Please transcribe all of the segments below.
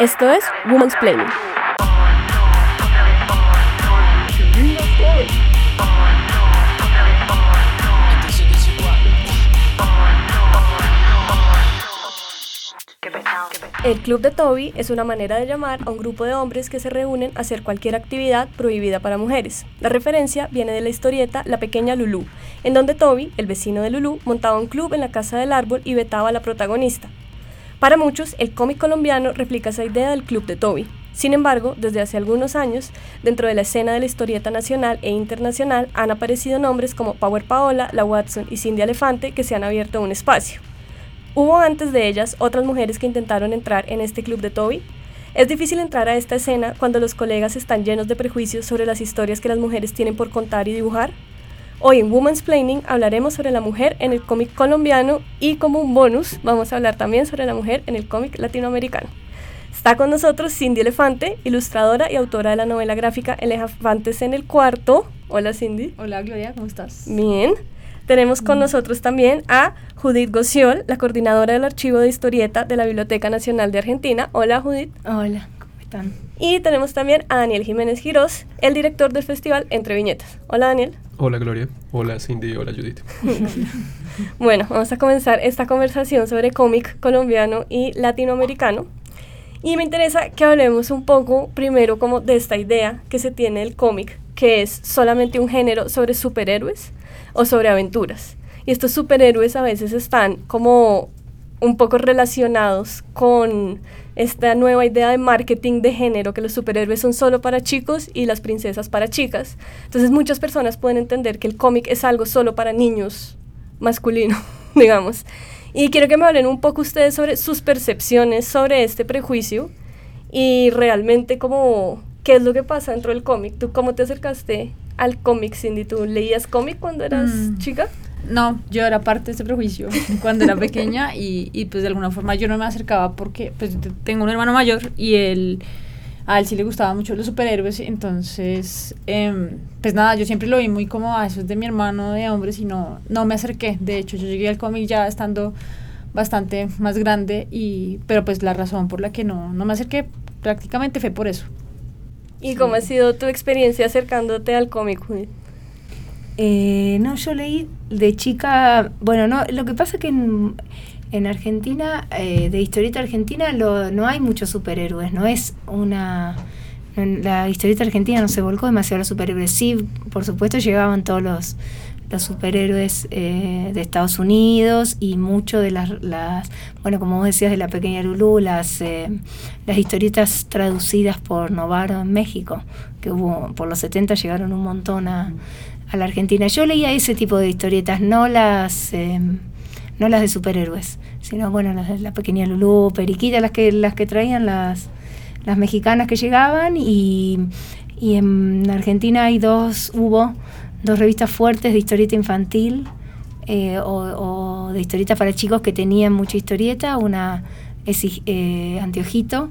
Esto es Woman's Planning. El Club de Toby es una manera de llamar a un grupo de hombres que se reúnen a hacer cualquier actividad prohibida para mujeres. La referencia viene de la historieta La pequeña Lulú, en donde Toby, el vecino de Lulú, montaba un club en la casa del árbol y vetaba a la protagonista. Para muchos, el cómic colombiano replica esa idea del Club de Toby. Sin embargo, desde hace algunos años, dentro de la escena de la historieta nacional e internacional han aparecido nombres como Power Paola, La Watson y Cindy Elefante que se han abierto un espacio. Hubo antes de ellas otras mujeres que intentaron entrar en este club de Toby. Es difícil entrar a esta escena cuando los colegas están llenos de prejuicios sobre las historias que las mujeres tienen por contar y dibujar. Hoy en Woman's Planning hablaremos sobre la mujer en el cómic colombiano y como un bonus vamos a hablar también sobre la mujer en el cómic latinoamericano. Está con nosotros Cindy Elefante, ilustradora y autora de la novela gráfica Elefantes en el Cuarto. Hola Cindy. Hola Gloria, ¿cómo estás? Bien. Tenemos con nosotros también a Judith Gociol, la coordinadora del archivo de historieta de la Biblioteca Nacional de Argentina. Hola Judith. Hola, ¿cómo están? Y tenemos también a Daniel Jiménez Girós, el director del festival Entre Viñetas. Hola Daniel. Hola Gloria. Hola Cindy. Hola Judith. bueno, vamos a comenzar esta conversación sobre cómic colombiano y latinoamericano. Y me interesa que hablemos un poco primero como de esta idea que se tiene del cómic, que es solamente un género sobre superhéroes o sobre aventuras. Y estos superhéroes a veces están como un poco relacionados con esta nueva idea de marketing de género, que los superhéroes son solo para chicos y las princesas para chicas. Entonces muchas personas pueden entender que el cómic es algo solo para niños masculino, digamos. Y quiero que me hablen un poco ustedes sobre sus percepciones sobre este prejuicio y realmente cómo, qué es lo que pasa dentro del cómic. ¿Tú cómo te acercaste al cómic, Cindy? ¿Tú leías cómic cuando eras mm. chica? No, yo era parte de ese prejuicio cuando era pequeña y, y, pues de alguna forma yo no me acercaba porque pues tengo un hermano mayor y él, a él sí le gustaban mucho los superhéroes, entonces eh, pues nada, yo siempre lo vi muy como a ah, eso es de mi hermano de hombres y no, no me acerqué, de hecho yo llegué al cómic ya estando bastante más grande y pero pues la razón por la que no, no me acerqué prácticamente fue por eso. ¿Y cómo ha sido tu experiencia acercándote al cómic? Eh, no, yo leí de chica, bueno, no, lo que pasa es que en, en Argentina, eh, de historieta argentina, lo, no hay muchos superhéroes, no es una... La historieta argentina no se volcó demasiado a los superhéroes. Sí, por supuesto, llegaban todos los, los superhéroes eh, de Estados Unidos y mucho de las, las, bueno, como vos decías, de la pequeña Lulú, las, eh, las historietas traducidas por Novaro en México, que hubo, por los 70 llegaron un montón a, a la Argentina. Yo leía ese tipo de historietas, no las, eh, no las de superhéroes, sino bueno, las de la pequeña Lulú, Periquita, las que, las que traían las, las mexicanas que llegaban y, y en Argentina hay dos, hubo dos revistas fuertes de historieta infantil eh, o, de historieta para chicos que tenían mucha historieta, una es eh, Antiojito,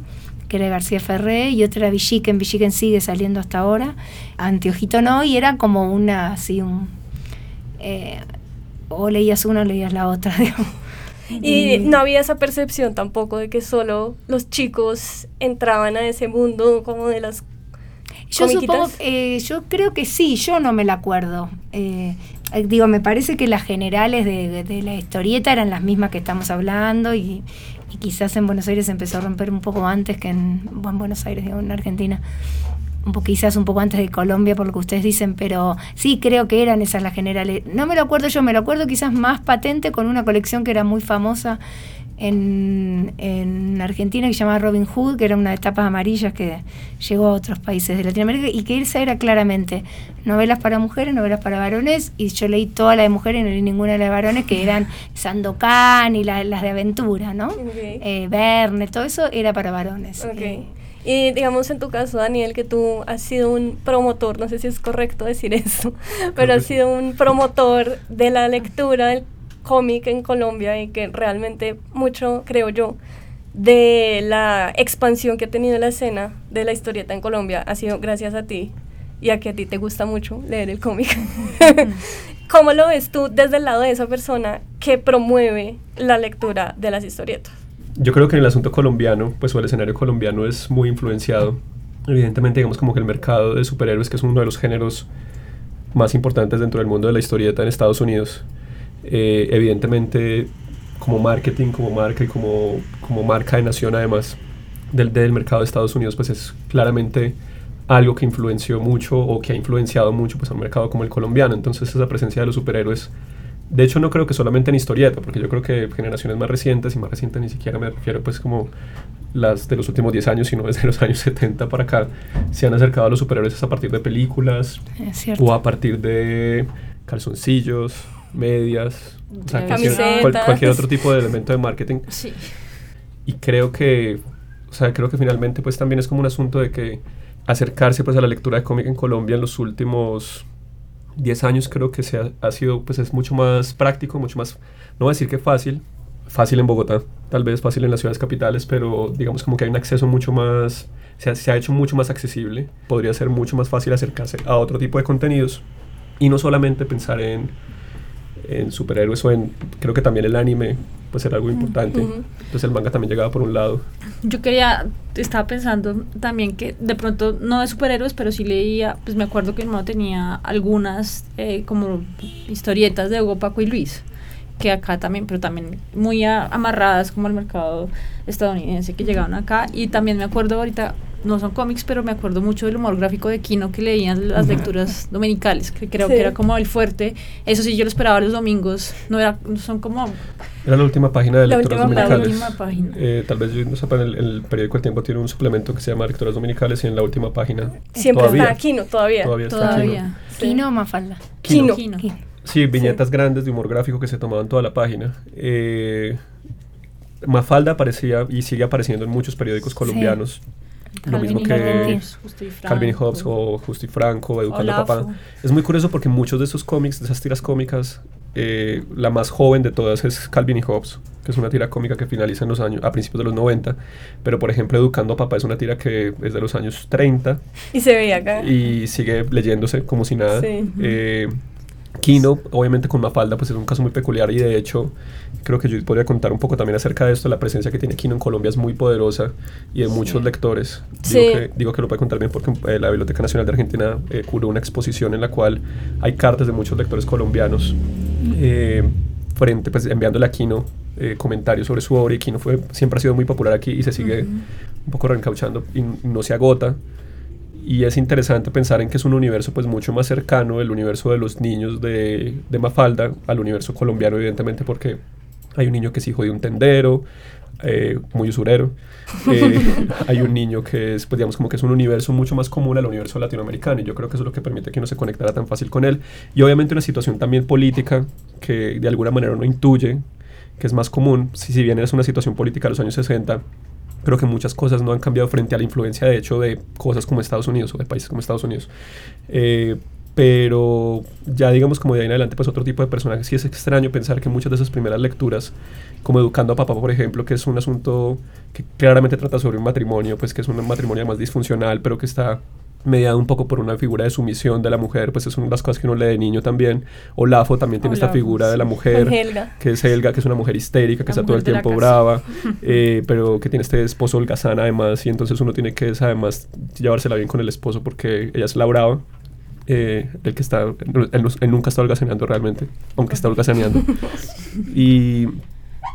que era García Ferré, y otra era Villiquen, Villiquen sigue saliendo hasta ahora, Antiojito no, y era como una, así, un... Eh, o leías una o leías la otra, Y no había esa percepción tampoco de que solo los chicos entraban a ese mundo como de las yo supongo, eh, yo creo que sí, yo no me la acuerdo. Eh, digo, me parece que las generales de, la historieta eran las mismas que estamos hablando y, quizás en Buenos Aires empezó a romper un poco antes que en, Buenos Aires, digo, en Argentina. Un poco, quizás un poco antes de Colombia, por lo que ustedes dicen, pero sí creo que eran esas las generales. No me lo acuerdo yo, me lo acuerdo quizás más patente con una colección que era muy famosa en, en, Argentina que se llamaba Robin Hood, que era una de tapas amarillas que llegó a otros países de Latinoamérica y que esa era claramente novelas para mujeres, novelas para varones y yo leí toda la de mujeres y no leí ninguna de las de varones que eran Sandokan y las de aventura, ¿no? Eh, Verne, todo eso era para varones. Y digamos en tu caso, Daniel, que tú has sido un promotor, no sé si es correcto decir eso, pero has sido un promotor de la lectura del cómic en Colombia y que realmente mucho, creo yo, de la expansión que ha tenido la escena de la historieta en Colombia ha sido gracias a ti y a que a ti te gusta mucho leer el cómic. ¿Cómo lo ves tú desde el lado de esa persona que promueve la lectura de las historietas? yo creo que en el asunto colombiano, pues o el escenario colombiano es muy influenciado. Evidentemente, digamos como que el mercado de superhéroes, que es uno de los géneros más importantes dentro del mundo de la historieta en Estados Unidos, eh, evidentemente como marketing, como marca y como, como marca de nación además del, del mercado de Estados Unidos, pues es claramente algo que influenció mucho o que ha influenciado mucho pues, a un mercado como el colombiano. Entonces esa presencia de los superhéroes, de hecho no creo que solamente en historieta, porque yo creo que generaciones más recientes, y más recientes ni siquiera me refiero pues como las de los últimos 10 años, sino desde los años 70 para acá, se han acercado a los superhéroes a partir de películas o a partir de calzoncillos, medias, o sea, cualquier, cual- cualquier otro tipo de elemento de marketing Sí. y creo que o sea creo que finalmente pues también es como un asunto de que acercarse pues a la lectura de cómic en Colombia en los últimos 10 años creo que se ha, ha sido pues es mucho más práctico mucho más no voy a decir que fácil fácil en Bogotá tal vez fácil en las ciudades capitales pero digamos como que hay un acceso mucho más se ha, se ha hecho mucho más accesible podría ser mucho más fácil acercarse a otro tipo de contenidos y no solamente pensar en en superhéroes o en creo que también el anime pues era algo importante Ujú. entonces el manga también llegaba por un lado Yo quería, estaba pensando también que de pronto, no de superhéroes, pero sí leía, pues me acuerdo que mi hermano tenía algunas eh, como historietas de Hugo, Paco y Luis, que acá también, pero también muy a- amarradas como al mercado estadounidense que llegaban acá. Y también me acuerdo ahorita, no son cómics, pero me acuerdo mucho del humor gráfico de Kino que leían las lecturas dominicales, que creo Sí. que era como el fuerte. Eso sí, yo lo esperaba los domingos, no era, son como Era la última página de La lecturas última- la dominicales. última página. Eh, tal vez no sepan, el, el periódico El Tiempo tiene un suplemento que se llama Lecturas Dominicales y en la última página Siempre todavía, está Kino, todavía. todavía está Kino. todavía. Kino o Mafalda. Kino. Kino. Kino. Sí, viñetas grandes de humor gráfico que se tomaban toda la página. Eh, Mafalda aparecía y sigue apareciendo en muchos periódicos colombianos. Lo Calvin mismo y que y Calvin y. Hobbes o Justo y Franco, Educando a. Papá. Es muy curioso porque muchos de esos cómics, de esas tiras cómicas, eh, la más joven de todas es Calvin y Hobbes, que es una tira cómica que finaliza en los años, a principios de los 90. Pero por ejemplo, Educando a Papá es una tira que es de los años 30 Y se veía acá. y sigue leyéndose como si nada. Sí. Eh, Kino, obviamente con Mafalda, pues es un caso muy peculiar y de hecho creo que yo podría contar un poco también acerca de esto. La presencia que tiene Kino en Colombia es muy poderosa y de muchos lectores. Sí. Digo, que, digo que lo puede contar bien porque eh, la Biblioteca Nacional de Argentina eh, curó una exposición en la cual hay cartas de muchos lectores colombianos eh, frente, pues enviándole a Kino eh, comentarios sobre su obra y Kino fue, siempre ha sido muy popular aquí y se sigue un poco reencauchando y no se agota. Y es interesante pensar en que es un universo pues mucho más cercano, el universo de los niños de, de Mafalda, al universo colombiano evidentemente porque hay un niño que es hijo de un tendero, eh, muy usurero. Eh, hay un niño que es, pues digamos, como que es un universo mucho más común al universo latinoamericano y yo creo que eso es lo que permite que uno se conectara tan fácil con él. Y obviamente una situación también política que de alguna manera uno intuye que es más común, si, si bien es una situación política de los años 60, creo que muchas cosas no han cambiado frente a la influencia, de hecho, de cosas como Estados Unidos o de países como Estados Unidos. Eh, pero ya digamos como de ahí en adelante, pues otro tipo de personajes. Sí es extraño pensar que muchas de esas primeras lecturas, como Educando a Papá, por ejemplo, que es un asunto que claramente trata sobre un matrimonio, pues que es un matrimonio más disfuncional, pero que está mediado un poco por una figura de sumisión de la mujer, pues es una de las cosas que uno lee de niño también. Olafo también tiene esta figura de la mujer que es Helga, que es una mujer histérica, que La está todo el tiempo brava, eh, pero que tiene este esposo holgazán además, y entonces uno tiene que además llevársela bien con el esposo porque ella es la brava, eh, el que está, él, él- nunca está holgazaneando realmente, aunque está holgazaneando. y,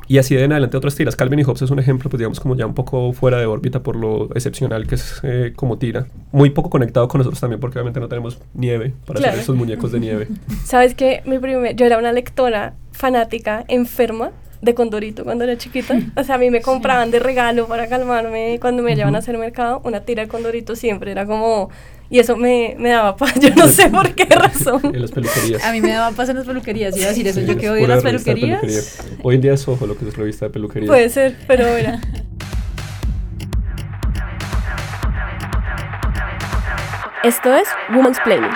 y así de en adelante otras tiras. Calvin y Hobbes es un ejemplo, pues digamos como ya un poco fuera de órbita por lo excepcional que es eh, como tira. Muy poco conectado con nosotros también porque obviamente no tenemos nieve para Claro. hacer esos muñecos de nieve. ¿Sabes qué? Mi primer, yo era una lectora fanática, enferma de Condorito cuando era chiquita. O sea, a mí me compraban de regalo para calmarme cuando me llevaban a hacer mercado una tira de Condorito siempre. Era como... Y eso me, me daba paz. Yo no sé por qué razón. en las peluquerías. A mí me daba paz en las peluquerías, iba a decir eso. Sí, yo es que odio las peluquerías. peluquería. Hoy en día es Ojo lo que es revista de peluquería. Puede ser, pero mira. Esto es Woman's Planning.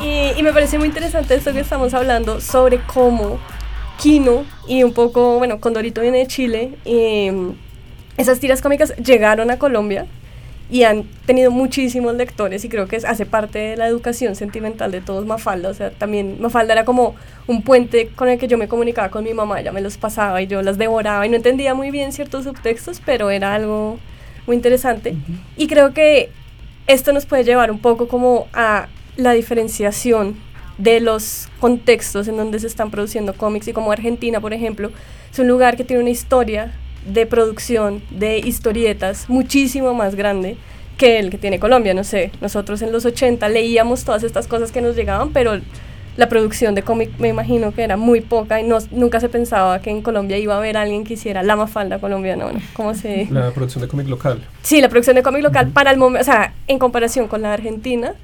Y, y me parece muy interesante esto que estamos hablando sobre cómo Kino y un poco, bueno, Condorito viene de Chile, mm, esas tiras cómicas llegaron a Colombia y han tenido muchísimos lectores y creo que hace parte de la educación sentimental de todos Mafalda. O sea, también Mafalda era como un puente con el que yo me comunicaba con mi mamá, ella me los pasaba y yo las devoraba y no entendía muy bien ciertos subtextos, pero era algo muy interesante. Y creo que esto nos puede llevar un poco como a la diferenciación de los contextos en donde se están produciendo cómics y como Argentina, por ejemplo, es un lugar que tiene una historia de producción de historietas muchísimo más grande que el que tiene Colombia. No sé, nosotros en los 80 leíamos todas estas cosas que nos llegaban, pero la producción de cómic me imagino que era muy poca y no, nunca se pensaba que en Colombia iba a haber alguien que hiciera la mafalda colombiana. Bueno, ¿cómo se...? La producción de cómic local. Sí, la producción de cómic local para el momento, o sea, en comparación con la Argentina,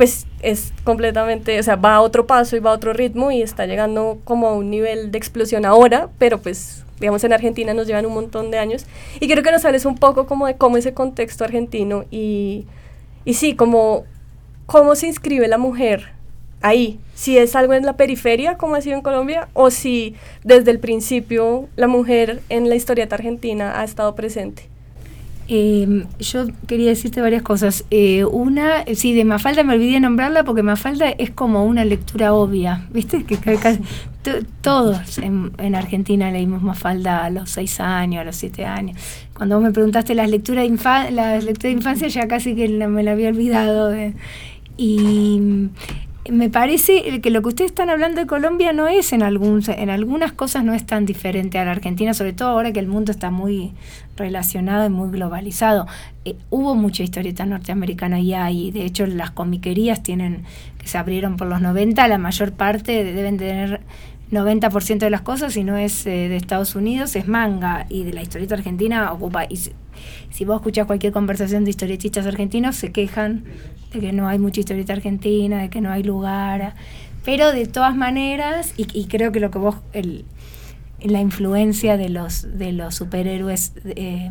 pues es completamente, o sea, va a otro paso y va a otro ritmo y está llegando como a un nivel de explosión ahora, pero pues digamos en Argentina nos llevan un montón de años y creo que nos hables un poco como de cómo ese contexto argentino y, y sí, como cómo se inscribe la mujer ahí, si es algo en la periferia como ha sido en Colombia o si desde el principio la mujer en la historieta argentina ha estado presente. Eh, yo quería decirte varias cosas. Eh, una, sí, de Mafalda me olvidé nombrarla porque Mafalda es como una lectura obvia, ¿viste? Que, todos en, Argentina leímos Mafalda a los seis años, a los siete años. Cuando vos me preguntaste las lecturas de, las lecturas de infancia, ya casi que me la había olvidado. y me parece que lo que ustedes están hablando de Colombia no es en algún, en algunas cosas no es tan diferente a la Argentina, sobre todo ahora que el mundo está muy relacionado y muy globalizado. Eh, hubo mucha historieta norteamericana ya y de hecho las comiquerías tienen que se abrieron por los 90, la mayor parte deben tener 90% de las cosas, si no es eh, de Estados Unidos, es manga y de la historieta argentina ocupa y si vos escuchás cualquier conversación de historietistas argentinos, se quejan de que no hay mucha historieta argentina, de que no hay lugar. Pero de todas maneras, y, creo que lo que vos, el, la influencia de los, de los superhéroes eh,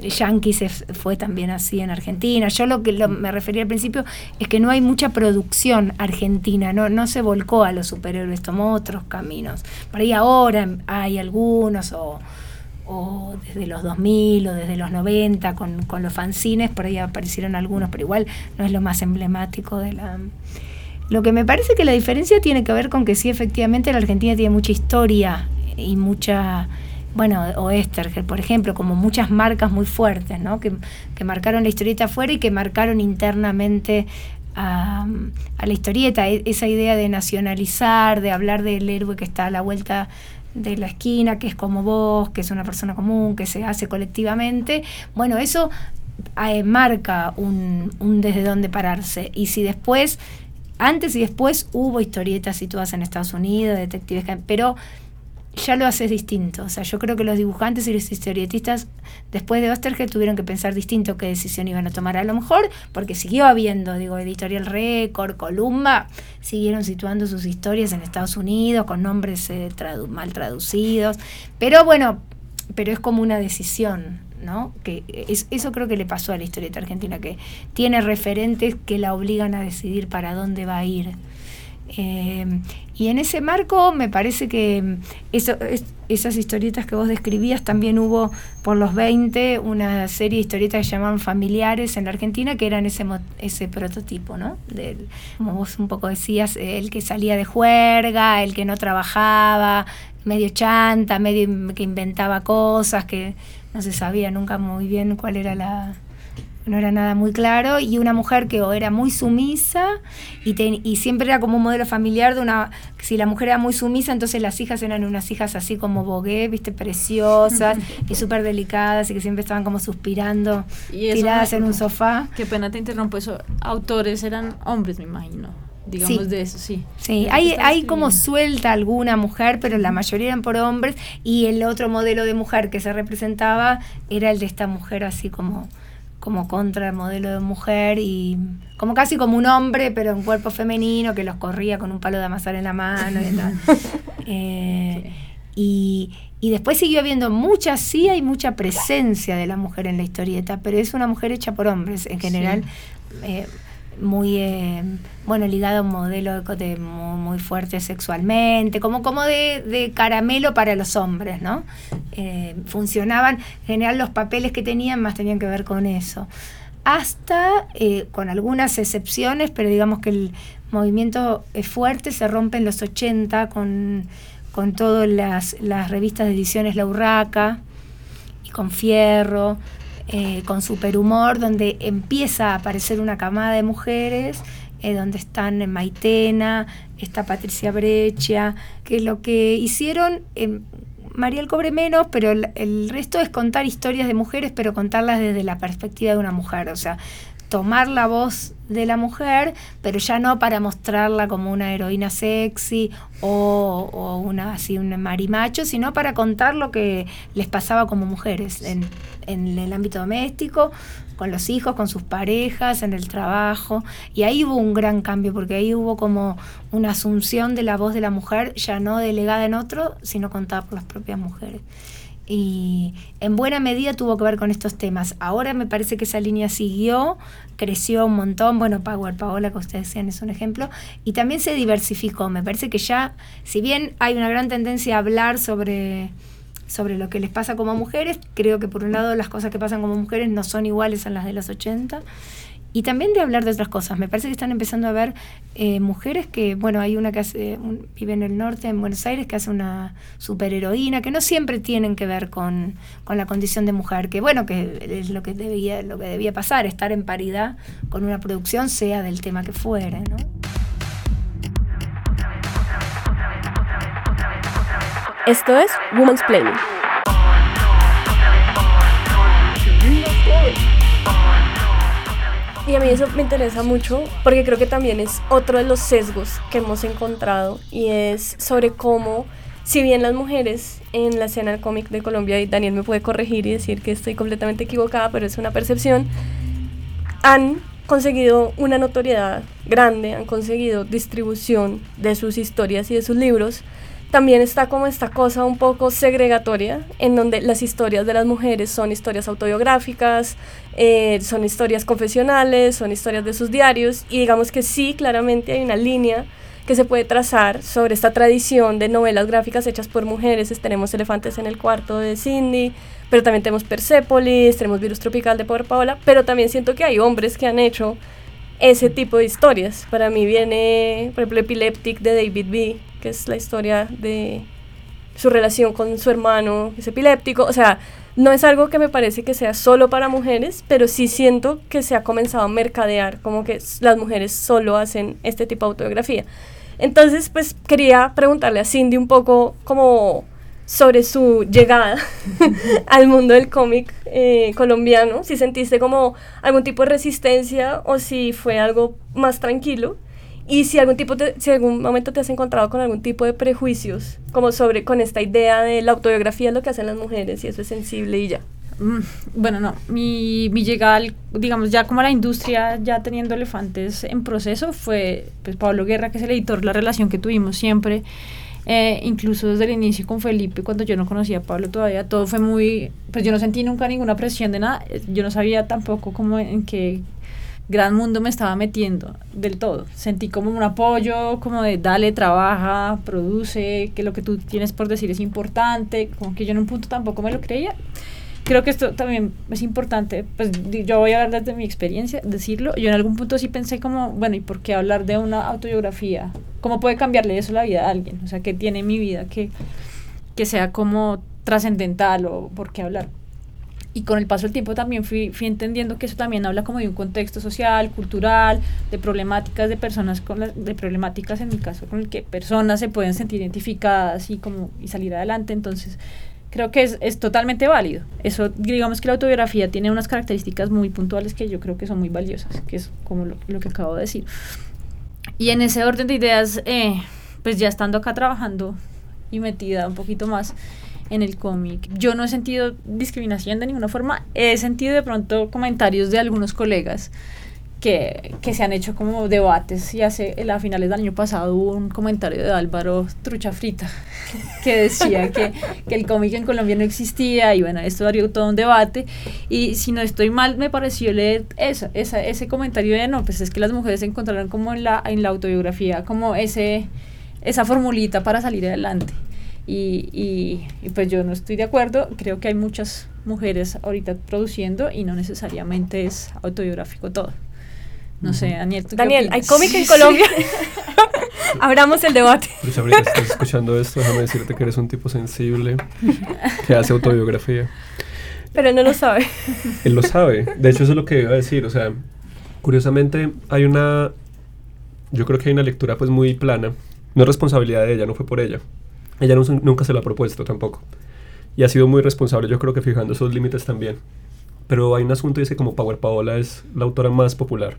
yankees fue también así en Argentina. Yo lo que me refería al principio es que no hay mucha producción argentina, no, no se volcó a los superhéroes, tomó otros caminos. Por ahí ahora hay algunos o o desde los 2000 o desde los 90 con, con los fanzines, por ahí aparecieron algunos, pero igual no es lo más emblemático de la... Lo que me parece que la diferencia tiene que ver con que sí, efectivamente, la Argentina tiene mucha historia y mucha, bueno, o Esterger, por ejemplo, como muchas marcas muy fuertes, ¿no? Que, que marcaron la historieta afuera y que marcaron internamente a, a, la historieta, e, esa idea de nacionalizar, de hablar del héroe que está a la vuelta de la esquina, que es como vos, que es una persona común, que se hace colectivamente, bueno, eso eh, marca un, un desde dónde pararse. Y si después, antes y después hubo historietas situadas en Estados Unidos, detectives, pero ya lo haces distinto. O sea, yo creo que los dibujantes y los historietistas después de Osterge tuvieron que pensar distinto qué decisión iban a tomar. A lo mejor porque siguió habiendo, digo, Editorial Record, Columba, siguieron situando sus historias en Estados Unidos con nombres eh, mal traducidos. Pero bueno, pero es como una decisión. ¿no? Que es, eso creo que le pasó a la historieta argentina, que tiene referentes que la obligan a decidir para dónde va a ir. Eh, y en ese marco me parece que eso, esas historietas que vos describías, también hubo por los 20 una serie de historietas que llamaban familiares en la Argentina, que eran ese, ese prototipo, ¿no? Del, como vos un poco decías, el que salía de juerga, el que no trabajaba, medio chanta, medio que inventaba cosas, que no se sabía nunca muy bien cuál era la no era nada muy claro, y una mujer que o era muy sumisa y, y siempre era como un modelo familiar de una, si la mujer era muy sumisa, entonces las hijas eran unas hijas así como bogué, viste, preciosas y súper delicadas y que siempre estaban como suspirando, tiradas en un sofá. Qué pena te interrumpo, eso, autores eran hombres, me imagino. Digamos de eso, sí. Sí, hay, hay como suelta alguna mujer, pero la mayoría eran por hombres, y el otro modelo de mujer que se representaba era el de esta mujer así como como contra el modelo de mujer y como casi como un hombre, pero en cuerpo femenino, que los corría con un palo de amasar en la mano y tal. Eh, y, después siguió habiendo mucha, sí hay mucha presencia de la mujer en la historieta, pero es una mujer hecha por hombres en general. Eh, muy eh, bueno ligado a un modelo de, muy, fuerte sexualmente como como de, caramelo para los hombres no eh, funcionaban en general los papeles que tenían más tenían que ver con eso. Hasta, eh, con algunas excepciones, pero digamos que el movimiento es fuerte, se rompe en los 80 con, con todas las, las revistas de ediciones La Urraca y con Fierro, eh, con Superhumor, donde empieza a aparecer una camada de mujeres, eh, donde están Maitena, está Patricia Breccia, que lo que hicieron... Eh, Mariel cobre menos, pero el, resto es contar historias de mujeres, pero contarlas desde la perspectiva de una mujer. O sea, tomar la voz de la mujer, pero ya no para mostrarla como una heroína sexy o, o una así un marimacho, sino para contar lo que les pasaba como mujeres en el ámbito doméstico, con los hijos, con sus parejas, en el trabajo. Y ahí hubo un gran cambio, porque ahí hubo como una asunción de la voz de la mujer, ya no delegada en otro, sino contada por las propias mujeres y en buena medida tuvo que ver con estos temas. Ahora me parece que esa línea siguió, creció un montón, bueno, Power Paola, que ustedes decían, es un ejemplo, y también se diversificó. Me parece que ya, si bien hay una gran tendencia a hablar sobre, sobre lo que les pasa como mujeres, creo que por un lado las cosas que pasan como mujeres no son iguales a las de los 80 y también de hablar de otras cosas. Me parece que están empezando a ver eh, mujeres que, bueno, hay una que hace, un, vive en el norte, en Buenos Aires, que hace una superheroína, que no siempre tienen que ver con, con, la condición de mujer, que bueno, que es lo que debía, lo que debía pasar, estar en paridad con una producción, sea del tema que fuere, ¿no? Esto es Woman's Planning. Y a mí eso me interesa mucho porque creo que también es otro de los sesgos que hemos encontrado y es sobre cómo, si bien las mujeres en la escena del cómic de Colombia, y Daniel me puede corregir y decir que estoy completamente equivocada, pero es una percepción, han conseguido una notoriedad grande, han conseguido distribución de sus historias y de sus libros, también está como esta cosa un poco segregatoria, en donde las historias de las mujeres son historias autobiográficas, eh, son historias confesionales, son historias de sus diarios, y digamos que sí, claramente hay una línea que se puede trazar sobre esta tradición de novelas gráficas hechas por mujeres. Tenemos Elefantes en el cuarto de Cindy, pero también tenemos Persepolis, tenemos Virus Tropical de Power Paola, pero también siento que hay hombres que han hecho ese tipo de historias. Para mí viene, por ejemplo, Epileptic de David B., que es la historia de su relación con su hermano, es epiléptico. O sea, no es algo que me parece que sea solo para mujeres, pero sí siento que se ha comenzado a mercadear, como que las mujeres solo hacen este tipo de autobiografía. Entonces, pues quería preguntarle a Cindy un poco como sobre su llegada al mundo del cómic eh, colombiano, si sentiste como algún tipo de resistencia o si fue algo más tranquilo. Y si algún tipo de, si algún momento te has encontrado con algún tipo de prejuicios como sobre con esta idea de la autobiografía lo que hacen las mujeres y eso es sensible y ya. Mm, bueno, no, mi, mi llegada, digamos, ya como a la industria, ya teniendo elefantes en proceso, fue pues Pablo Guerra, que es el editor, la relación que tuvimos siempre eh, incluso desde el inicio con Felipe, cuando yo no conocía a Pablo todavía, todo fue muy, pues yo no sentí nunca ninguna presión de nada, eh, yo no sabía tampoco cómo en qué gran mundo me estaba metiendo del todo. Sentí como un apoyo, como de dale, trabaja, produce, que lo que tú tienes por decir es importante, como que yo en un punto tampoco me lo creía creo que esto también es importante, pues yo voy a hablar desde mi experiencia, decirlo, yo en algún punto sí pensé como, bueno, ¿y por qué hablar de una autobiografía? ¿Cómo puede cambiarle eso la vida a alguien? O sea, ¿qué tiene mi vida que, que sea como trascendental o por qué hablar? Y con el paso del tiempo también fui, fui entendiendo que eso también habla como de un contexto social, cultural, de problemáticas de personas, con de problemáticas en mi caso, con el que personas se pueden sentir identificadas y, como, y salir adelante. Entonces, creo que es, es, totalmente válido. Eso, digamos que la autobiografía tiene unas características muy puntuales que yo creo que son muy valiosas, que es como lo, lo que acabo de decir. Y en ese orden de ideas, eh, pues ya estando acá trabajando y metida un poquito más en el cómic, yo no he sentido discriminación de ninguna forma, he sentido de pronto comentarios de algunos colegas que, que, se han hecho como debates y hace a finales del año pasado hubo un comentario de Álvaro Trucha Frita que decía que, que, el cómic en Colombia no existía y bueno, esto daría todo un debate y si no estoy mal me pareció leer eso, esa, ese comentario de no, pues es que las mujeres encontraron como en la, en la autobiografía como ese, esa formulita para salir adelante Y, y, y, pues yo no estoy de acuerdo, creo que hay muchas mujeres ahorita produciendo y no necesariamente es autobiográfico todo. No sé, Daniel. ¿tú qué Daniel, ¿hay cómic en Colombia? Abramos el debate. Luis Abril, si estás escuchando esto, déjame decirte que eres un tipo sensible que hace autobiografía. Pero no lo sabe. Él lo sabe. De hecho, eso es lo que iba a decir. O sea, curiosamente hay una... Yo creo que hay una lectura pues muy plana. No es responsabilidad de ella, no fue por ella. Ella no nunca se lo ha propuesto tampoco. Y ha sido muy responsable, yo creo que fijando esos límites también. Pero hay un asunto y es que como Power Paola es la autora más popular.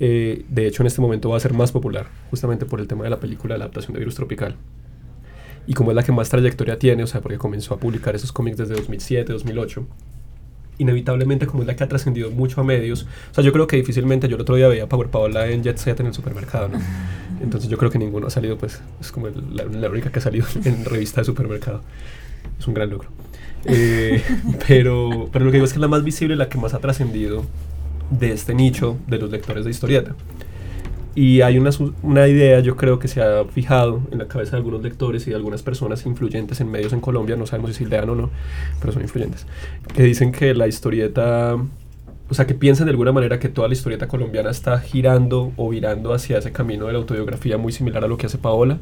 Eh, de hecho, en este momento va a ser más popular, justamente por el tema de la película de la adaptación de Virus Tropical. Y como es la que más trayectoria tiene, o sea, porque comenzó a publicar esos cómics desde 2007, 2008, inevitablemente como es la que ha trascendido mucho a medios, o sea, yo creo que difícilmente, yo el otro día veía a Power Paola en Jet Set en el supermercado, ¿no? Entonces yo creo que ninguno ha salido, pues, es como el- la, la única que ha salido en revista de supermercado. Es un gran logro. Eh, pero, pero lo que digo es que es la más visible, la que más ha trascendido de este nicho de los lectores de historieta. Y hay una, una idea, yo creo que se ha fijado en la cabeza de algunos lectores y de algunas personas influyentes en medios en Colombia, no sabemos si lean o no, pero son influyentes, que dicen que la historieta, o sea, que piensan de alguna manera que toda la historieta colombiana está girando o virando hacia ese camino de la autobiografía muy similar a lo que hace Paola,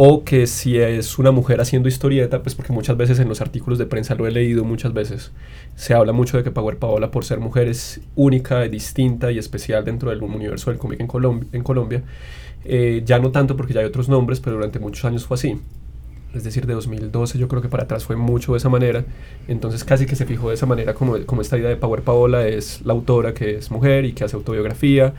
o que si es una mujer haciendo historieta, pues porque muchas veces en los artículos de prensa lo he leído muchas veces, se habla mucho de que Power Paola, por ser mujer, es única, distinta y especial dentro del universo del cómic en, Colom- en Colombia. Eh, ya no tanto porque ya hay otros nombres, pero durante muchos años fue así. Es decir, de 2012 yo creo que para atrás fue mucho de esa manera. Entonces casi que se fijó de esa manera como, como esta idea de Power Paola es la autora que es mujer y que hace autobiografía.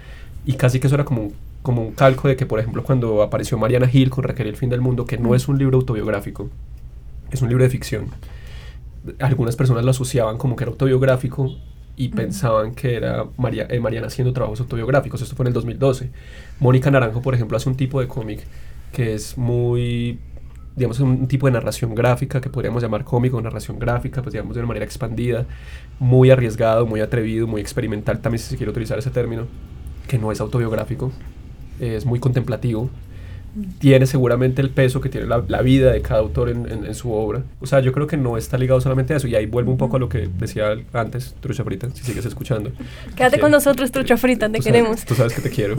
Y casi que eso era como como un calco de que, por ejemplo, cuando apareció Mariana Hill con Raquel y el fin del mundo, que no es un libro autobiográfico, es un libro de ficción. Algunas personas lo asociaban como que era autobiográfico y pensaban que era María, eh, Mariana haciendo trabajos autobiográficos. Esto fue en el 2012. Mónica Naranjo, por ejemplo, hace un tipo de cómic que es muy, digamos, un tipo de narración gráfica que podríamos llamar cómico, narración gráfica, pues digamos de una manera expandida, muy arriesgado, muy atrevido, muy experimental, también si se quiere utilizar ese término, que no es autobiográfico, es muy contemplativo, tiene seguramente el peso que tiene la, la vida de cada autor en, en- en su obra. O sea, yo creo que no está ligado solamente a eso. Y ahí vuelvo un poco a lo que decía antes, Trucha Frita, si sigues escuchando. Quédate Que- con nosotros, trucha frita, te tú sabes- queremos. tú sabes que te quiero.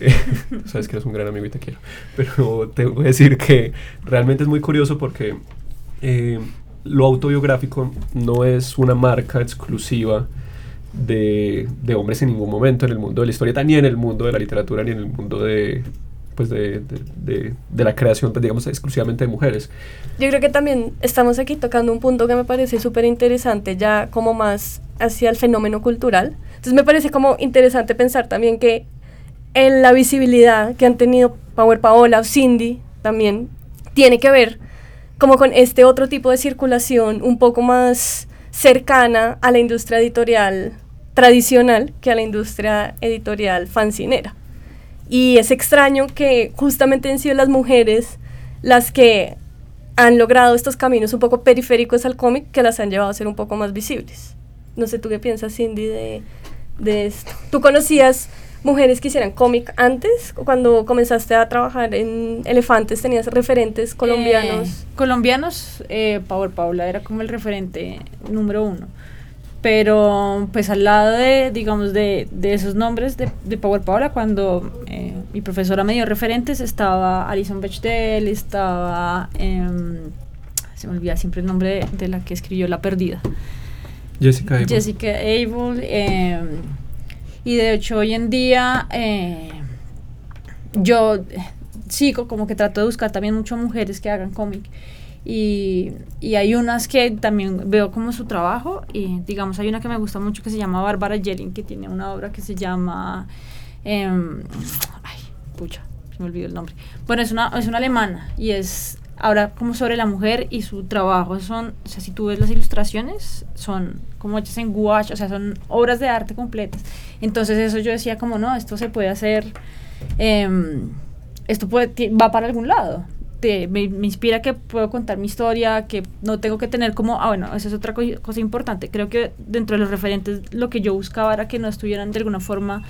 Eh, tú sabes que eres un gran amigo y te quiero. Pero te voy a decir que realmente es muy curioso porque eh, lo autobiográfico no es una marca exclusiva de, de hombres en ningún momento en el mundo de la historieta, ni en el mundo de la literatura, ni en el mundo de pues de, de, de- la creación, pues, digamos, exclusivamente de mujeres. Yo creo que también estamos aquí tocando un punto que me parece súper interesante, ya como más hacia el fenómeno cultural. Entonces me parece como interesante pensar también que en la visibilidad que han tenido Power Paola o Cindy también tiene que ver como con este otro tipo de circulación un poco más cercana a la industria editorial tradicional que a la industria editorial fancinera. Y es extraño que justamente han sido las mujeres las que han logrado estos caminos un poco periféricos al cómic que las han llevado a ser un poco más visibles. No sé, ¿tú qué piensas, Cindy, de, de esto? ¿Tú conocías mujeres que hicieran cómic antes? Cuando comenzaste a trabajar en Elefantes, ¿tenías referentes colombianos? Eh, colombianos, eh, Power Paula era como el referente número uno. Pero pues al lado de, digamos, de, de esos nombres de, de Power Paula, cuando eh, mi profesora me dio referentes, estaba Alison Bechdel, estaba, em, se me olvida siempre el nombre de, de la que escribió La Perdida. Jessica Abel. Jessica Abel. eh, y de hecho hoy en día eh, yo eh, sigo como que trato de buscar también mucho mujeres que hagan cómic. Y, y hay unas que también veo como su trabajo. Y digamos, hay una que me gusta mucho que se llama Bárbara Jelling, que tiene una obra que se llama... em, ay, pucha, se me olvidó el nombre. Bueno, es una, es una alemana y es ahora como sobre la mujer y su trabajo son, o sea, si tú ves las ilustraciones, son como hechas en gouache, o sea, son obras de arte completas. Entonces eso yo decía como, no, esto se puede hacer, em, esto puede, va para algún lado. Te- me, inspira que puedo contar mi historia, que no tengo que tener como, ah, bueno, esa es otra co- cosa importante. Creo que dentro de los referentes lo que yo buscaba era que no estuvieran de alguna forma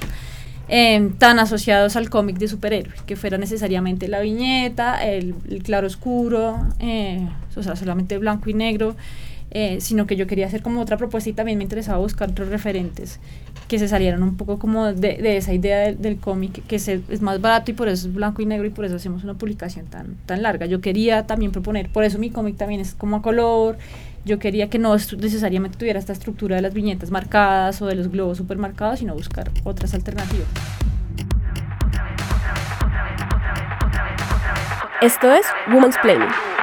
em, tan asociados al cómic de superhéroe, que fuera necesariamente la viñeta, el, el claro oscuro, eh, o sea, solamente blanco y negro, eh, sino que yo quería hacer como otra propuesta y también me interesaba buscar otros referentes que se salieran un poco como de, de esa idea del, del cómic, que se, es más barato y por eso es blanco y negro y por eso hacemos una publicación tan, tan larga. Yo quería también proponer, por eso mi cómic también es como a color, yo quería que no necesariamente tuviera esta estructura de las viñetas marcadas o de los globos supermarcados, sino buscar otras alternativas. Esto es Woman's Planning.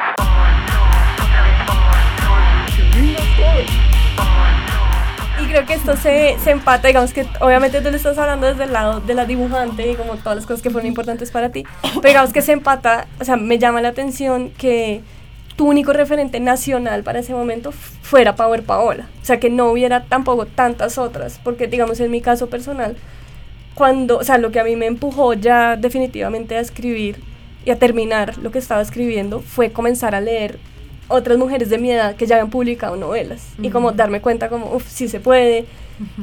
Creo que esto se, se empata, digamos que obviamente tú le estás hablando desde el lado de la dibujante y como todas las cosas que fueron importantes para ti, pero digamos que se empata, o sea, me llama la atención que tu único referente nacional para ese momento fuera Power Paola, o sea, que no hubiera tampoco tantas otras, porque digamos en mi caso personal, cuando, o sea, lo que a mí me empujó ya definitivamente a escribir y a terminar lo que estaba escribiendo fue comenzar a leer otras mujeres de mi edad que ya habían publicado novelas y como darme cuenta como, uff, sí se puede.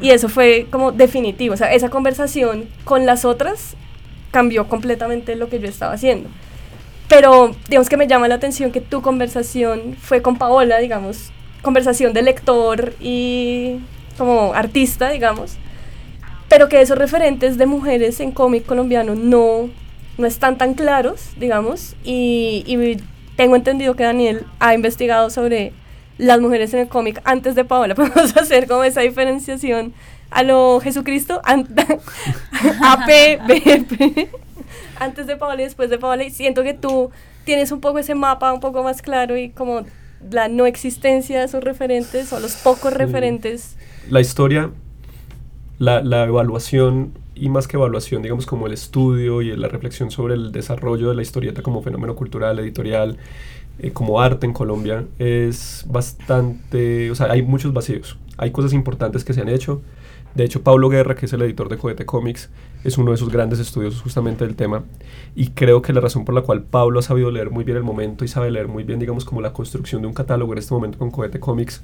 Y eso fue como definitivo, o sea, esa conversación con las otras cambió completamente lo que yo estaba haciendo. Pero digamos que me llama la atención que tu conversación fue con Paola, digamos, conversación de lector y como artista, digamos, pero que esos referentes de mujeres en cómic colombiano no, no están tan claros, digamos, y, y tengo entendido que Daniel ha investigado sobre las mujeres en el cómic antes de Paola. Podemos hacer como esa diferenciación a lo Jesucristo, AP, BP, antes de Paola y después de Paola. Y siento que tú tienes un poco ese mapa un poco más claro y como la no existencia de esos referentes o los pocos referentes. La historia, la, la evaluación y más que evaluación, digamos como el estudio y la reflexión sobre el desarrollo de la historieta como fenómeno cultural, editorial, eh, como arte en Colombia, es bastante, o sea, hay muchos vacíos. Hay cosas importantes que se han hecho. De hecho, Pablo Guerra, que es el editor de Cohete Comics, es uno de sus grandes estudios justamente del tema. Y creo que la razón por la cual Pablo ha sabido leer muy bien el momento y sabe leer muy bien, digamos, como la construcción de un catálogo en este momento con Cohete Comics,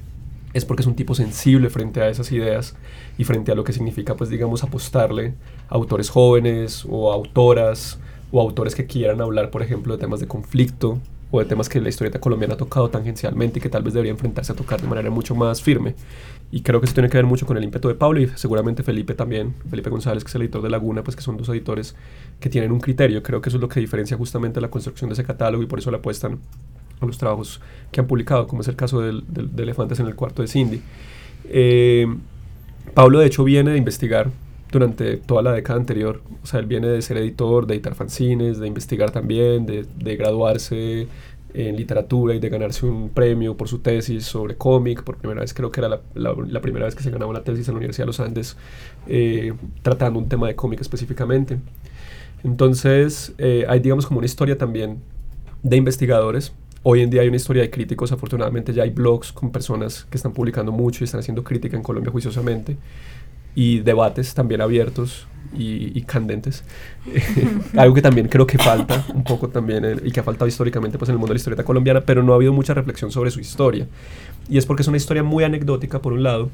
es porque es un tipo sensible frente a esas ideas y frente a lo que significa, pues, digamos, apostarle a autores jóvenes o a autoras o autores que quieran hablar, por ejemplo, de temas de conflicto o de temas que la historieta colombiana ha tocado tangencialmente y que tal vez debería enfrentarse a tocar de manera mucho más firme. Y creo que eso tiene que ver mucho con el ímpetu de Pablo y seguramente Felipe también, Felipe González, que es el editor de Laguna, pues que son dos editores que tienen un criterio. Creo que eso es lo que diferencia justamente la construcción de ese catálogo y por eso le apuestan a los trabajos que han publicado, como es el caso del, del- de Elefantes en el cuarto de Cindy. Eh, Pablo, de hecho, viene de investigar durante toda la década anterior. O sea, él viene de ser editor, de editar fanzines, de investigar también, de, graduarse en literatura y de ganarse un premio por su tesis sobre cómic. Por primera vez, creo que era la primera vez que se ganaba una tesis en la Universidad de los Andes eh, tratando un tema de cómic específicamente. Entonces, eh, hay, digamos, como una historia también de investigadores. Hoy en día hay una historia de críticos, afortunadamente ya hay blogs con personas que están publicando mucho y están haciendo crítica en Colombia juiciosamente y debates también abiertos y, y candentes. Algo que también creo que falta un poco también eh, y que ha faltado históricamente pues, en el mundo de la historieta colombiana, pero no ha habido mucha reflexión sobre su historia. Y es porque es una historia muy anecdótica, por un lado,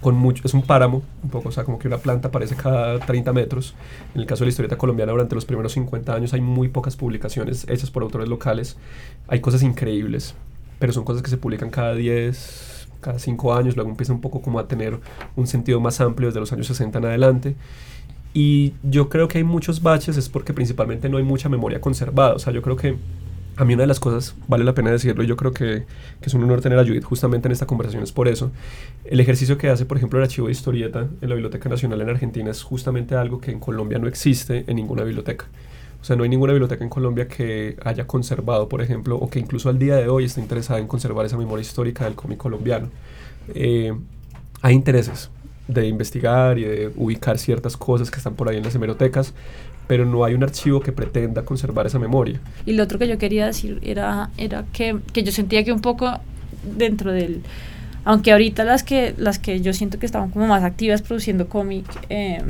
con mucho, es un páramo, un poco, o sea, como que una planta aparece cada 30 metros. En el caso de la historieta colombiana, durante los primeros 50 años hay muy pocas publicaciones hechas por autores locales. Hay cosas increíbles, pero son cosas que se publican cada 10, cada 5 años, luego empieza un poco como a tener un sentido más amplio desde los años 60 en adelante. Y yo creo que hay muchos baches, es porque principalmente no hay mucha memoria conservada. O sea, yo creo que a mí una de las cosas, vale la pena decirlo, yo creo que, que es un honor tener a Judith justamente en esta conversación, es por eso. El ejercicio que hace, por ejemplo, el archivo de historieta en la Biblioteca Nacional en Argentina es justamente algo que en Colombia no existe en ninguna biblioteca. O sea, no hay ninguna biblioteca en Colombia que haya conservado, por ejemplo, o que incluso al día de hoy esté interesada en conservar esa memoria histórica del cómic colombiano. Eh, hay intereses de investigar y de ubicar ciertas cosas que están por ahí en las hemerotecas, pero no hay un archivo que pretenda conservar esa memoria. Y lo otro que yo quería decir era, era que, que yo sentía que un poco dentro del... Aunque ahorita las que, las que yo siento que estaban como más activas produciendo cómic, eh,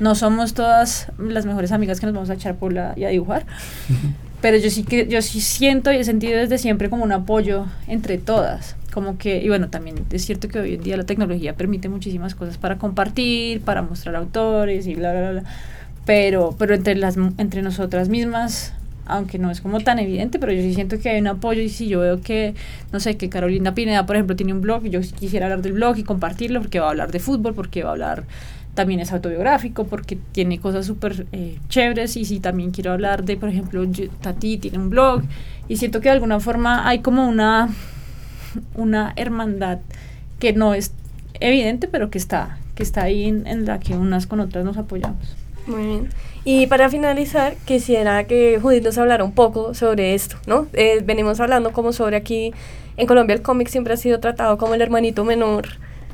no somos todas las mejores amigas que nos vamos a echar por la y a dibujar. pero yo sí que yo sí siento y he sentido desde siempre como un apoyo entre todas como que y bueno también es cierto que hoy en día la tecnología permite muchísimas cosas para compartir para mostrar autores y bla bla bla pero pero entre las entre nosotras mismas aunque no es como tan evidente, pero yo sí siento que hay un apoyo y si yo veo que, no sé, que Carolina Pineda, por ejemplo, tiene un blog, yo quisiera hablar del blog y compartirlo porque va a hablar de fútbol, porque va a hablar también es autobiográfico porque tiene cosas súper eh, chéveres y si también quiero hablar de, por ejemplo, Tati tiene un blog y siento que de alguna forma hay como una, una hermandad que no es evidente, pero que está, que está ahí en, la que unas con otras nos apoyamos. Muy bien. Y para finalizar, quisiera que Judith nos hablara un poco sobre esto, ¿no? Eh, venimos hablando como sobre aquí, en Colombia el cómic siempre ha sido tratado como el hermanito menor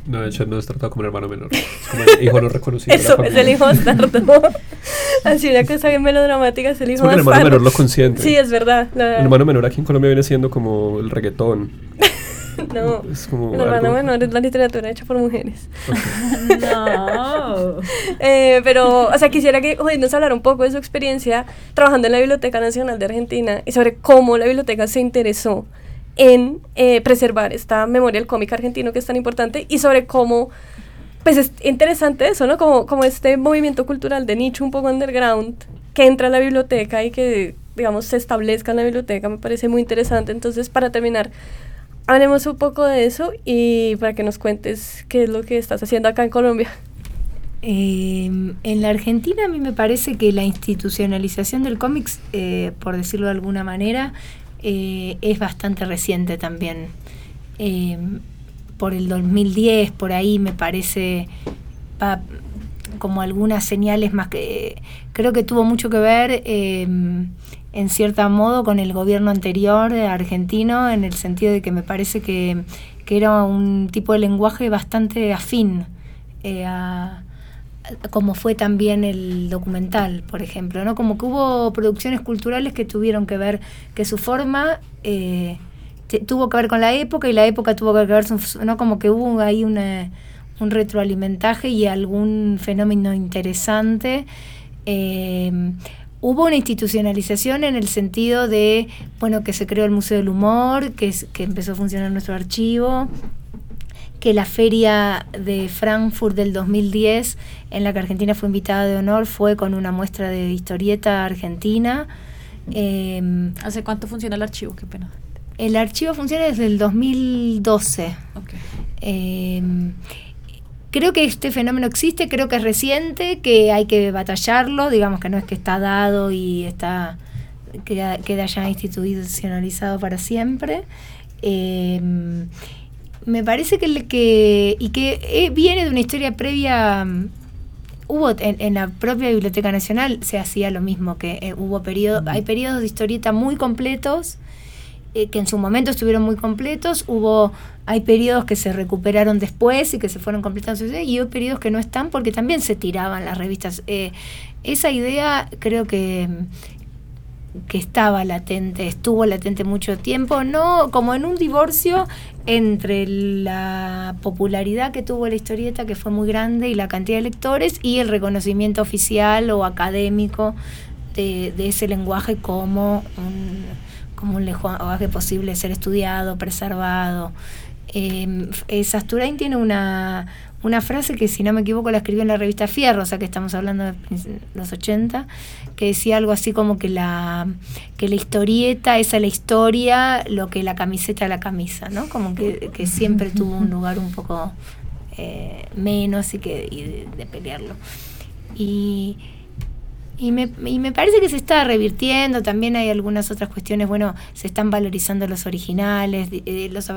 no, de hecho no es tratado como un hermano menor. Es como el hijo no reconocido. Eso, es el hijo bastardo. Así una cosa bien melodramática es el hijo bastardo. El hermano menor lo consiente. Sí, es verdad. El hermano menor aquí en Colombia viene siendo como el reggaetón. no, es como el hermano menor es la literatura hecha por mujeres. no. Eh, pero, o sea, quisiera que hoy nos hablara un poco de su experiencia trabajando en la Biblioteca Nacional de Argentina y sobre cómo la biblioteca se interesó en eh, preservar esta memoria del cómic argentino que es tan importante y sobre cómo, pues es interesante eso, ¿no? Como, como este movimiento cultural de nicho un poco underground que entra a la biblioteca y que, digamos, se establezca en la biblioteca, me parece muy interesante. Entonces, para terminar, hablemos un poco de eso y para que nos cuentes qué es lo que estás haciendo acá en Colombia. Em, en la Argentina a mí me parece que la institucionalización del cómics, eh, por decirlo de alguna manera, eh, es bastante reciente también. Eh, por el 2010, por ahí me parece como algunas señales más que creo que tuvo mucho que ver eh, en cierto modo con el gobierno anterior argentino en el sentido de que me parece que, que era un tipo de lenguaje bastante afín a, como fue también el documental, por ejemplo, ¿no? Como que hubo producciones culturales que tuvieron que ver, que su forma eh, tuvo que ver con la época y la época tuvo que ver, ¿no? Como que hubo ahí una, un retroalimentaje y algún fenómeno interesante. Eh, hubo una institucionalización en el sentido de, bueno, que se creó el Museo del Humor, que, que empezó a funcionar nuestro archivo, que la feria de Frankfurt del 2010, en la que Argentina fue invitada de honor, fue con una muestra de historieta argentina. Em, ¿Hace cuánto funciona el archivo? Qué pena. El archivo funciona desde el 2012. Em, creo que este fenómeno existe, creo que es reciente, que hay que batallarlo, digamos que no es que está dado y está queda, queda ya institucionalizado para siempre. Eh, me parece que, que y que eh, viene de una historia previa mm, hubo en, la propia Biblioteca Nacional se hacía lo mismo que eh, hubo periodos hay periodos de historieta muy completos eh, que en su momento estuvieron muy completos. Hubo hay periodos que se recuperaron después y que se fueron completando y hay periodos que no están porque también se tiraban las revistas. Esa idea creo que que estaba latente, estuvo latente mucho tiempo, no como en un divorcio entre la popularidad que tuvo la historieta, que fue muy grande, y la cantidad de lectores, y el reconocimiento oficial o académico de, ese lenguaje como un, como un lenguaje posible de ser estudiado, preservado. Eh, Sasturain tiene una, una frase que si no me equivoco la escribió en la revista Fierro, o sea que estamos hablando de los 80, que decía algo así como que la, que la historieta es a la historia lo que la camiseta a la camisa, ¿no? Como que, siempre tuvo un lugar un poco eh, menos y, que, de, pelearlo. Y, y me, y me, parece que se está revirtiendo, también hay algunas otras cuestiones, bueno, se están valorizando los originales, eh, los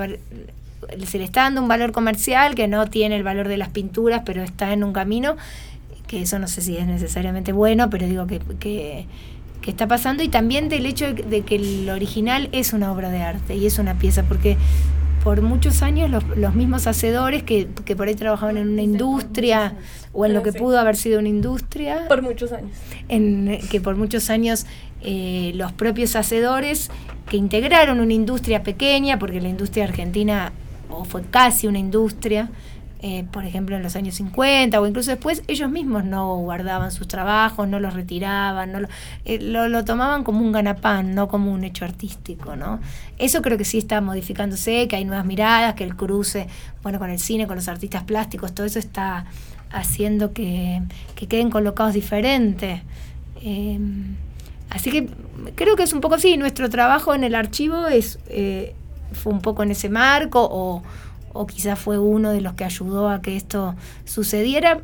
se le está dando un valor comercial que no tiene el valor de las pinturas, pero está en un camino, que eso no sé si es necesariamente bueno, pero digo que, que, está pasando, y también del hecho de, que el original es una obra de arte y es una pieza, porque por muchos años los, los mismos hacedores que, que, por ahí trabajaban en una industria o en lo que pudo haber sido una industria. Por muchos años. En, que por muchos años eh, los propios hacedores que integraron una industria pequeña, porque la industria argentina o fue casi una industria, eh, por ejemplo, en los años 50 o incluso después, ellos mismos no guardaban sus trabajos, no los retiraban, no lo, eh, lo, tomaban como un ganapán, no como un hecho artístico, ¿no? Eso creo que sí está modificándose, que hay nuevas miradas, que el cruce, bueno, con el cine, con los artistas plásticos, todo eso está haciendo que, queden colocados diferentes. Em, así que creo que es un poco así, nuestro trabajo en el archivo es, eh, fue un poco en ese marco o o quizás fue uno de los que ayudó a que esto sucediera,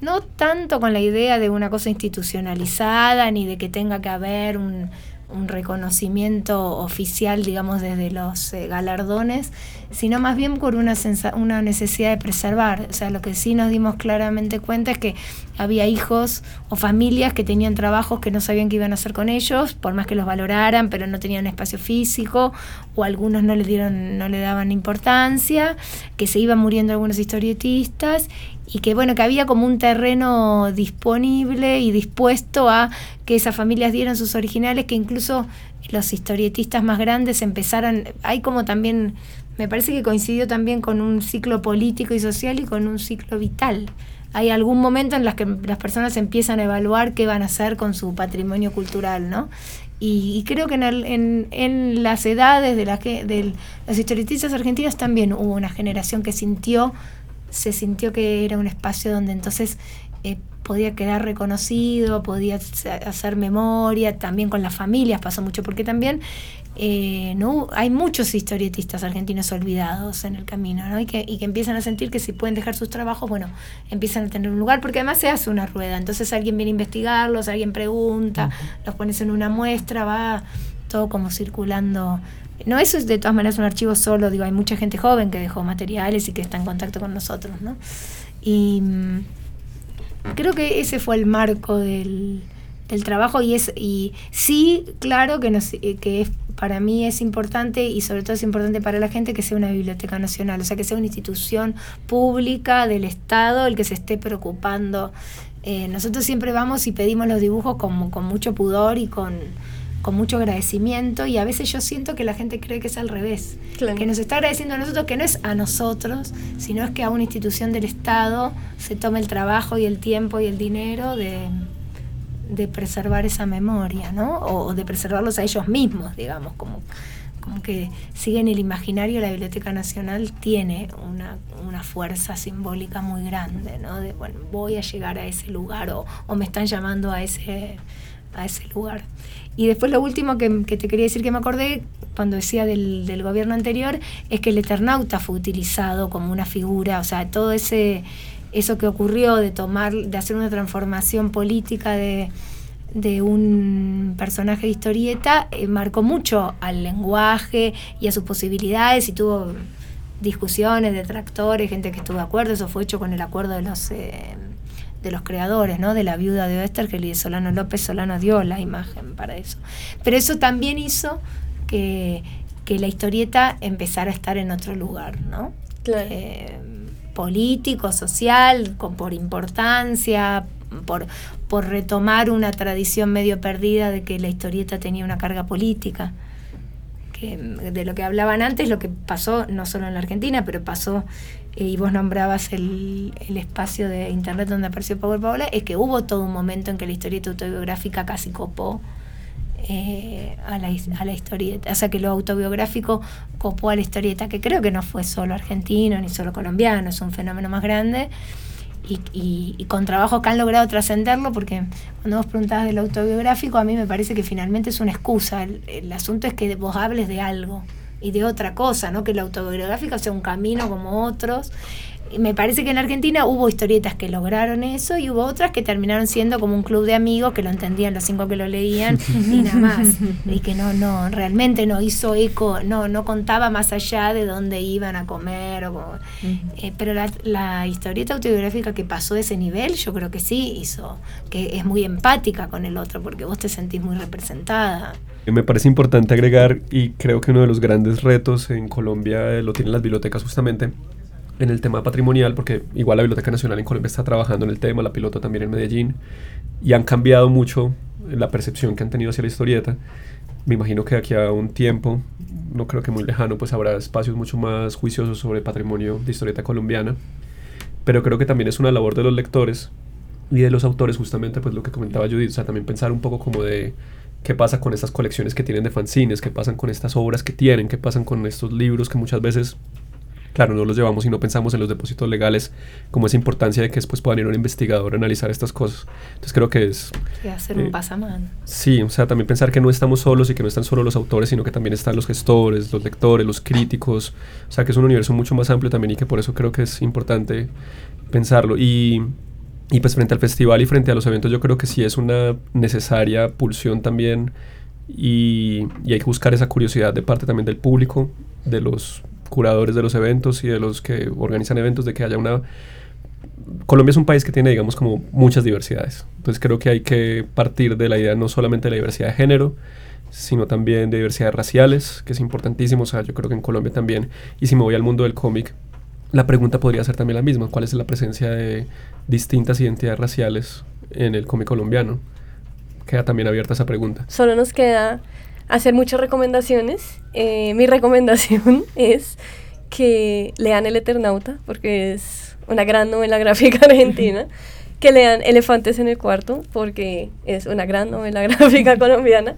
no tanto con la idea de una cosa institucionalizada ni de que tenga que haber un, un reconocimiento oficial, digamos, desde los eh, galardones, sino más bien por una, una necesidad de preservar. O sea, lo que sí nos dimos claramente cuenta es que había hijos o familias que tenían trabajos que no sabían qué iban a hacer con ellos, por más que los valoraran, pero no tenían espacio físico, o algunos no le dieron, no le daban importancia, que se iban muriendo algunos historietistas, y que bueno, que había como un terreno disponible y dispuesto a que esas familias dieran sus originales, que incluso los historietistas más grandes empezaron, hay como también, me parece que coincidió también con un ciclo político y social y con un ciclo vital. Hay algún momento en las que las personas empiezan a evaluar qué van a hacer con su patrimonio cultural, ¿no? Y, creo que en, en, en, las edades de, la que, de los historietistas argentinos también hubo una generación que sintió se sintió que era un espacio donde entonces eh, podía quedar reconocido, podía hacer memoria, también con las familias pasó mucho, porque también eh, no hay muchos historietistas argentinos olvidados en el camino, ¿no? Y que, y que empiezan a sentir que si pueden dejar sus trabajos, bueno, empiezan a tener un lugar, porque además se hace una rueda, entonces alguien viene a investigarlos, alguien pregunta, los pones en una muestra, va todo como circulando no, eso es de todas maneras un archivo solo, digo, hay mucha gente joven que dejó materiales y que está en contacto con nosotros, ¿no? Y mm, creo que ese fue el marco del, trabajo y es y sí, claro que, nos, eh, que es, para mí es importante y sobre todo es importante para la gente que sea una biblioteca nacional, o sea, que sea una institución pública del Estado el que se esté preocupando. Eh, nosotros siempre vamos y pedimos los dibujos con mucho pudor y con con mucho agradecimiento y a veces yo siento que la gente cree que es al revés, que nos está agradeciendo a nosotros, que no es a nosotros, sino es que a una institución del Estado se tome el trabajo y el tiempo y el dinero de, de preservar esa memoria, ¿no? O, de preservarlos a ellos mismos, digamos, como, como que sigue en el imaginario la Biblioteca Nacional tiene una, una fuerza simbólica muy grande, ¿no? De, bueno, voy a llegar a ese lugar o, o me están llamando a ese, a ese lugar. Y después lo último que, te quería decir que me acordé cuando decía del, del, gobierno anterior es que el Eternauta fue utilizado como una figura, o sea, todo ese eso que ocurrió de tomar, de hacer una transformación política de, de un personaje de historieta, eh, marcó mucho al lenguaje y a sus posibilidades y tuvo discusiones, detractores, gente que estuvo de acuerdo, eso fue hecho con el acuerdo de los eh, de los creadores, ¿no? De la viuda de Oestergel y de Solano López, Solano dio la imagen para eso. Pero eso también hizo que, la historieta empezara a estar en otro lugar, ¿no? Eh, político, social, con, por importancia, por, por retomar una tradición medio perdida de que la historieta tenía una carga política. Que, de lo que hablaban antes, lo que pasó no solo en la Argentina, pero pasó y vos nombrabas el, espacio de internet donde apareció Power Paola, es que hubo todo un momento en que la historieta autobiográfica casi copó eh, a, la, a la historieta, o sea que lo autobiográfico copó a la historieta, que creo que no fue solo argentino ni solo colombiano, es un fenómeno más grande. Y, con trabajos que han logrado trascenderlo, porque cuando vos preguntabas del autobiográfico, a mí me parece que finalmente es una excusa. el asunto es que vos hables de algo y de otra cosa, ¿no? Que la autobiográfica sea un camino como otros. Y me parece que en Argentina hubo historietas que lograron eso y hubo otras que terminaron siendo como un club de amigos que lo entendían los cinco que lo leían y nada más. Y que no, no, realmente no hizo eco, no, no contaba más allá de dónde iban a comer. O eh, pero la, la, historieta autobiográfica que pasó de ese nivel, yo creo que sí hizo, que es muy empática con el otro, porque vos te sentís muy representada. Me parece importante agregar, y creo que uno de los grandes retos en Colombia eh, lo tienen las bibliotecas justamente, en el tema patrimonial, porque igual la Biblioteca Nacional en Colombia está trabajando en el tema, la piloto también en Medellín, y han cambiado mucho la percepción que han tenido hacia la historieta. Me imagino que aquí a un tiempo, no creo que muy lejano, pues habrá espacios mucho más juiciosos sobre patrimonio de historieta colombiana. pero creo que también es una labor de los lectores y de los autores justamente pues lo que comentaba Judith, o sea, también pensar un poco como de qué pasa con estas colecciones que tienen de fanzines, qué pasan con estas obras que tienen, qué pasan con estos libros que muchas veces claro, no los llevamos y no pensamos en los depósitos legales como esa importancia de que después puedan ir a un investigador a analizar estas cosas. Entonces creo que es... Que hacer un eh, pasamano. Sí, o sea, también pensar que no estamos solos y que no están solo los autores, sino que también están los gestores, los lectores, los críticos, o sea, que es un universo mucho más amplio también y que por eso creo que es importante pensarlo. Y, y pues frente al festival y frente a los eventos yo creo que sí es una necesaria pulsión también y, hay que buscar esa curiosidad de parte también del público, de los curadores de los eventos y de los que organizan eventos de que haya una... Colombia es un país que tiene, digamos, como muchas diversidades. Entonces creo que hay que partir de la idea no solamente de la diversidad de género, sino también de diversidades raciales, que es importantísimo. O sea, yo creo que en Colombia también. Y si me voy al mundo del cómic, la pregunta podría ser también la misma. ¿Cuál es la presencia de distintas identidades raciales en el cómic colombiano? Queda también abierta esa pregunta. Solo nos queda hacer muchas recomendaciones. Eh, mi recomendación es que lean El Eternauta, porque es una gran novela gráfica argentina. que lean Elefantes en el Cuarto, porque es una gran novela gráfica colombiana.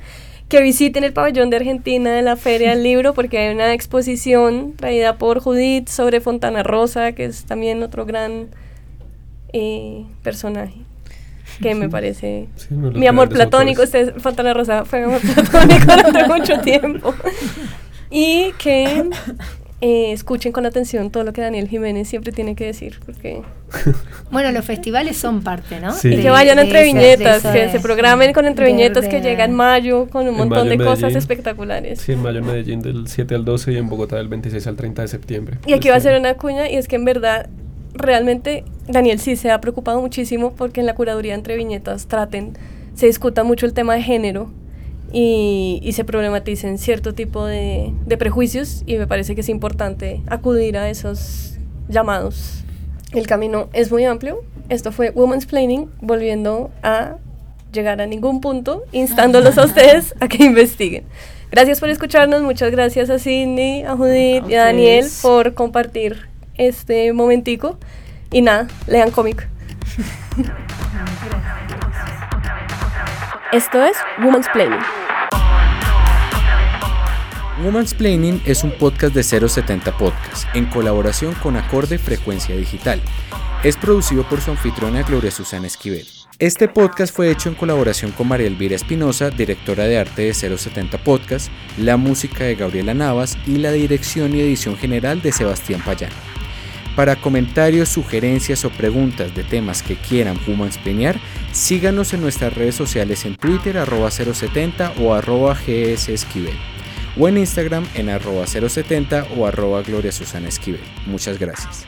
Que visiten el pabellón de Argentina de la Feria del Libro, porque hay una exposición traída por Judith sobre Fontana Rosa, que es también otro gran eh, personaje que me parece mi amor platónico, este Fontana Rosa fue mi amor platónico durante mucho tiempo. Y que eh, escuchen con atención todo lo que Daniel Jiménez siempre tiene que decir, porque... Bueno, los festivales son parte, ¿no? Sí. Y que vayan a entre viñetas, que se programen con entre viñetas que llega en mayo con un montón de cosas espectaculares. Sí, en mayo en Medellín del 7 al 12 y en Bogotá del 26 al 30 de septiembre. Y aquí va a ser una cuña y es que en verdad realmente Daniel sí se ha preocupado muchísimo porque en la curaduría entre viñetas traten, se discuta mucho el tema de género y, y se problematicen cierto tipo de, de, prejuicios y me parece que es importante acudir a esos llamados. El camino es muy amplio. Esto fue Women's Planning, volviendo a llegar a ningún punto, instándolos a ustedes a que investiguen. Gracias por escucharnos, muchas gracias a Cindy, a Judith y a Daniel por compartir este momentico. Y nada, lean cómic. Esto es Woman's Planning. Woman's Planning es un podcast de 070 Podcast en colaboración con Acorde Frecuencia Digital. Es producido por su anfitriona Gloria Susana Esquivel. Este podcast fue hecho en colaboración con María Elvira Espinosa, directora de arte de 070 Podcast, la música de Gabriela Navas y la dirección y edición general de Sebastián Payán. Para comentarios, sugerencias o preguntas de temas que quieran Planear, síganos en nuestras redes sociales en Twitter arroba 070 o arroba gsesquivel o en Instagram en arroba 070 o arroba Gloria Susana Esquivel. Muchas gracias.